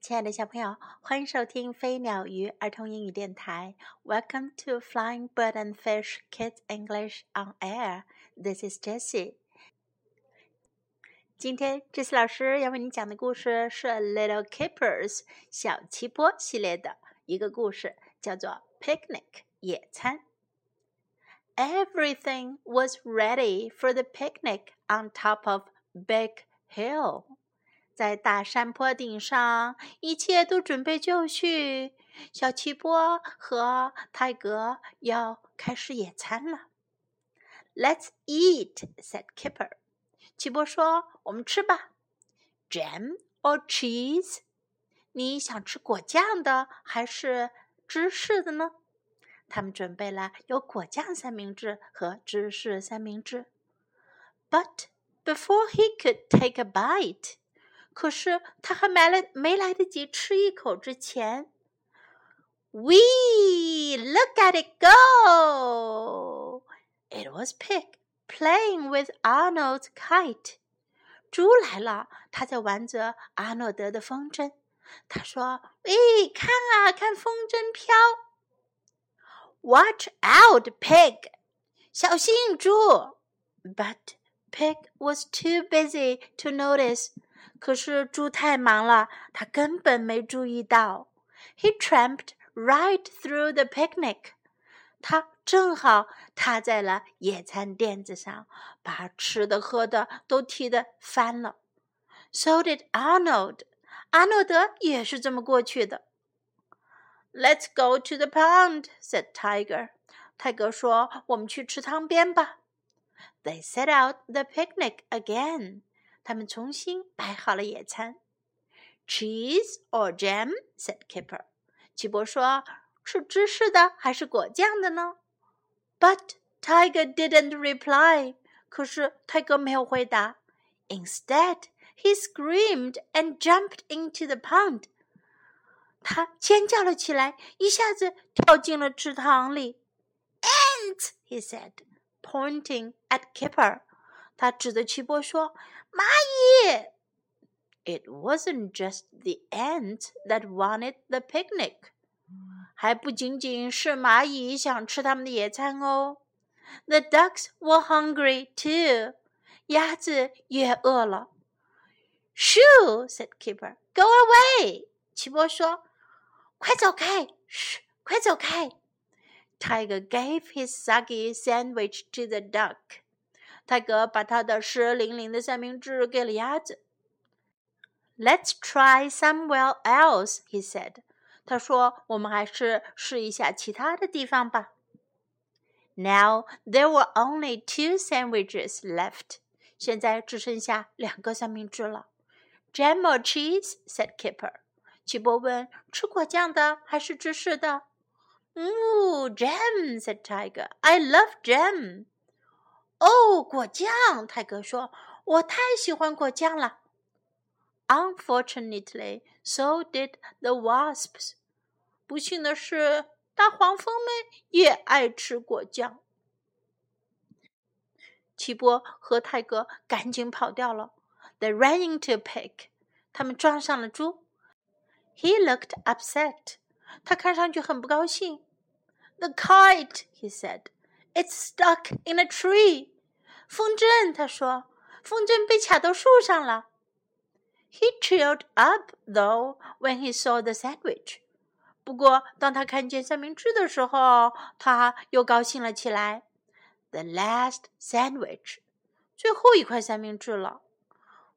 亲爱的小朋友，欢迎收听飞鸟鱼儿童英语电台。Welcome to Flying Bird and Fish Kids English on Air. This is Jessie. 今天，Jessie 老师要为你讲的故事是《Little Kippers》小奇波系列的一个故事，叫做《Picnic》野餐。Everything was ready for the picnic on top of Big Hill. 在大山坡顶上，一切都准备就绪。小奇波和泰格要开始野餐了。Let's eat," said Kipper. 奇波说：“我们吃吧。”Jam or cheese？你想吃果酱的还是芝士的呢？他们准备了有果酱三明治和芝士三明治。But before he could take a bite. 可是他还没来没来得及吃一口之前，We look at it go! It was Pig playing with Arnold's kite. 猪来了，他在玩着阿诺德的风筝。他说：“喂，看啊，看风筝飘。”Watch out, Pig！小心猪！But Pig was too busy to notice. 可是猪太忙了，他根本没注意到。He tramped right through the picnic。他正好踏在了野餐垫子上，把吃的喝的都踢得翻了。So did Arnold。阿诺德也是这么过去的。Let's go to the pond，said Tiger。泰格说：“我们去池塘边吧。” They set out the picnic again。 他们重新摆好了野餐。Cheese or jam? said Kipper. 奇博说：“是芝士的还是果酱的呢？”But Tiger didn't reply. 可是泰格没有回答。Instead, he screamed and jumped into the pond. 他尖叫了起来，一下子跳进了池塘里。Ants, he said, pointing at Kipper. 他指着奇波说：“ 蚂蚁。It wasn't just the ant that wanted the picnic，还不仅仅是蚂蚁想吃他们的野餐哦。The ducks were hungry too，鸭子也饿了。Shoo，said Kipper。Go away，奇波说：“快走开！”嘘，快走开！Tiger gave his soggy sandwich to the duck. 泰格把他的湿淋淋的三明治给了鸭子。Let's try somewhere else, he said. 他说：“我们还是试一下其他的地方吧。” Now there were only two sandwiches left. 现在只剩下两个三明治了。Jam or cheese? said Kipper. 奇波问：“吃果酱的还是芝士的？” Ooh, jam, said Tiger. I love jam. 哦，果酱！泰格说：“我太喜欢果酱了。” Unfortunately, so did the wasps. 不幸的是，大黄蜂们也爱吃果酱。齐波和泰格赶紧跑掉了。They ran into a Pig. 他们撞上了猪。He looked upset. 他看上去很不高兴。The kite, he said. It's stuck in a tree. 风筝，他说，风筝被卡到树上了。He cheered up though when he saw the sandwich. 不过，当他看见三明治的时候，他又高兴了起来。The last sandwich，最后一块三明治了。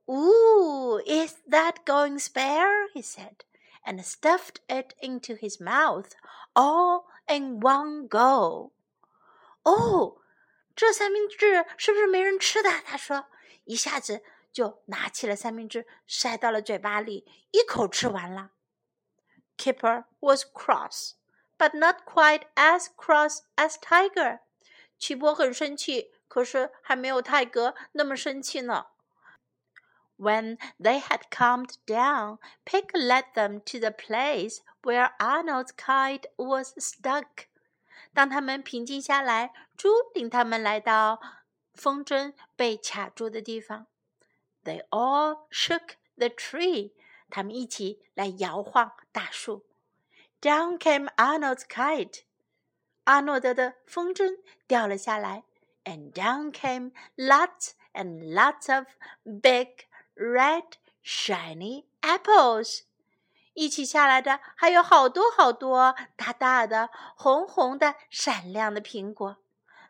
Ooh, is that going spare? He said, and stuffed it into his mouth all in one go. 哦，这三明治是不是没人吃的？他说，一下子就拿起了三明治，塞到了嘴巴里，一口吃完了。Kipper was cross, but not quite as cross as Tiger. 齐波很生气，可是还没有泰格那么生气呢。When they had calmed down, Pig led them to the place where Arnold's kite was stuck. 当他们平静下来，猪领他们来到风筝被卡住的地方。They all shook the tree， 他们一起来摇晃大树。Down came Arnold's kite，阿诺德的风筝掉了下来。And down came lots and lots of big red shiny apples。 一起下来的还有好多好多大大的、红红的、闪亮的苹果。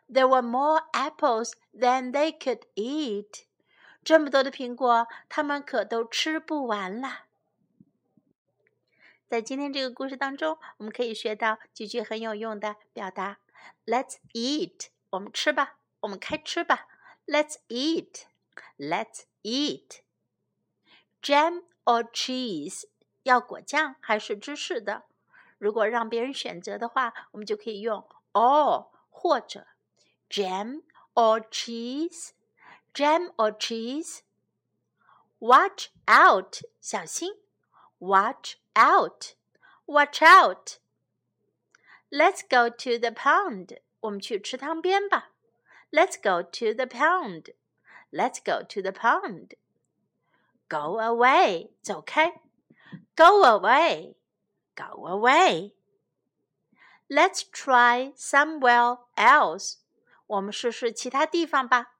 There were more apples than they could eat。这么多的苹果，他们可都吃不完了。在今天这个故事当中，我们可以学到几句很有用的表达。Let's eat，我们吃吧，我们开吃吧。Let's eat，Let's eat。Jam or cheese，要果酱还是芝士的？如果让别人选择的话，我们就可以用 or 或者 jam or cheese。jam or cheese? Watch out, 小心. Watch out, watch out. Let's go to the pond. 我们去池塘边吧。Let's go to the pond. Let's go to the pond. Go away. 走开。Go away. Go away. Let's try somewhere else. 我们试试其他地方吧。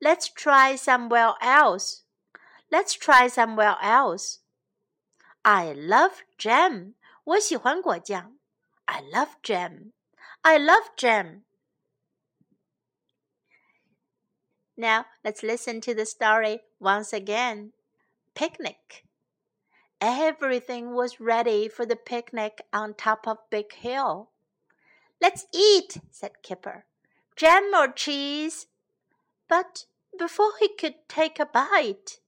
Let's try somewhere else. Let's try somewhere else. I love jam. 我喜欢果酱。I love jam. I love jam. Now let's listen to the story once again. Picnic. Everything was ready for the picnic on top of Big Hill. Let's eat, said Kipper. Jam or cheese? But before he could take a bite,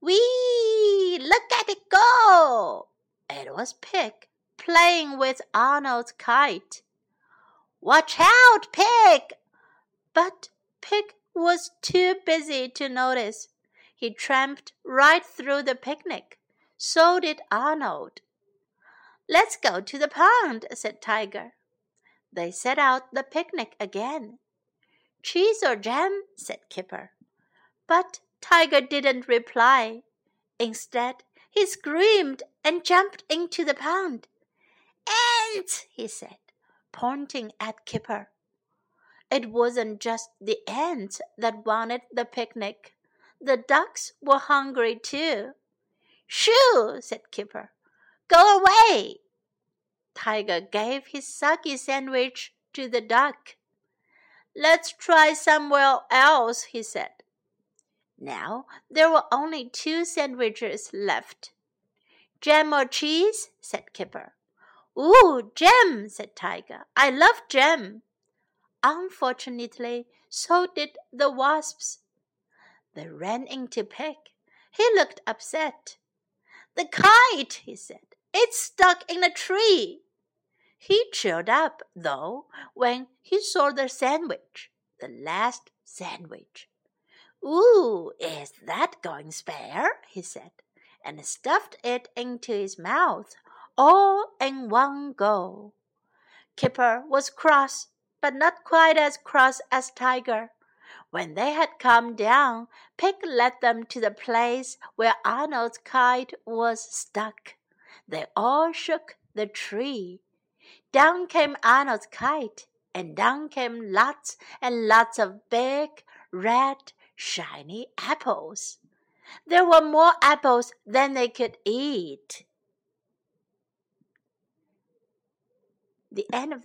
Whee! Look at it go! It was Pig playing with Arnold's kite. Watch out, Pig! But Pig was too busy to notice. He tramped right through the picnic. So did Arnold. Let's go to the pond, said Tiger. They set out the picnic again. Cheese or jam? said Kipper. But Tiger didn't reply. Instead, he screamed and jumped into the pond. Ants, he said, pointing at Kipper. It wasn't just the ants that wanted the picnic. The ducks were hungry too. Shoo, said Kipper. Go away. Tiger gave his soggy sandwich to the duck. Let's try somewhere else, he said. Now there were only two sandwiches left. Jam or cheese? said Kipper. Ooh, jam, said Tiger. I love jam. Unfortunately, so did the wasps. They ran into Pig. He looked upset. The kite, he said. It's stuck in a tree. He cheered up, though, when he saw the sandwich, the last sandwich. Ooh, is that going spare? he said, and stuffed it into his mouth, all in one go. Kipper was cross, but not quite as cross as Tiger. When they had come down, Pig led them to the place where Arnold's kite was stuck. They all shook the tree down came Arnold's kite, and down came lots and lots of big, red, shiny apples. There were more apples than they could eat. The end of the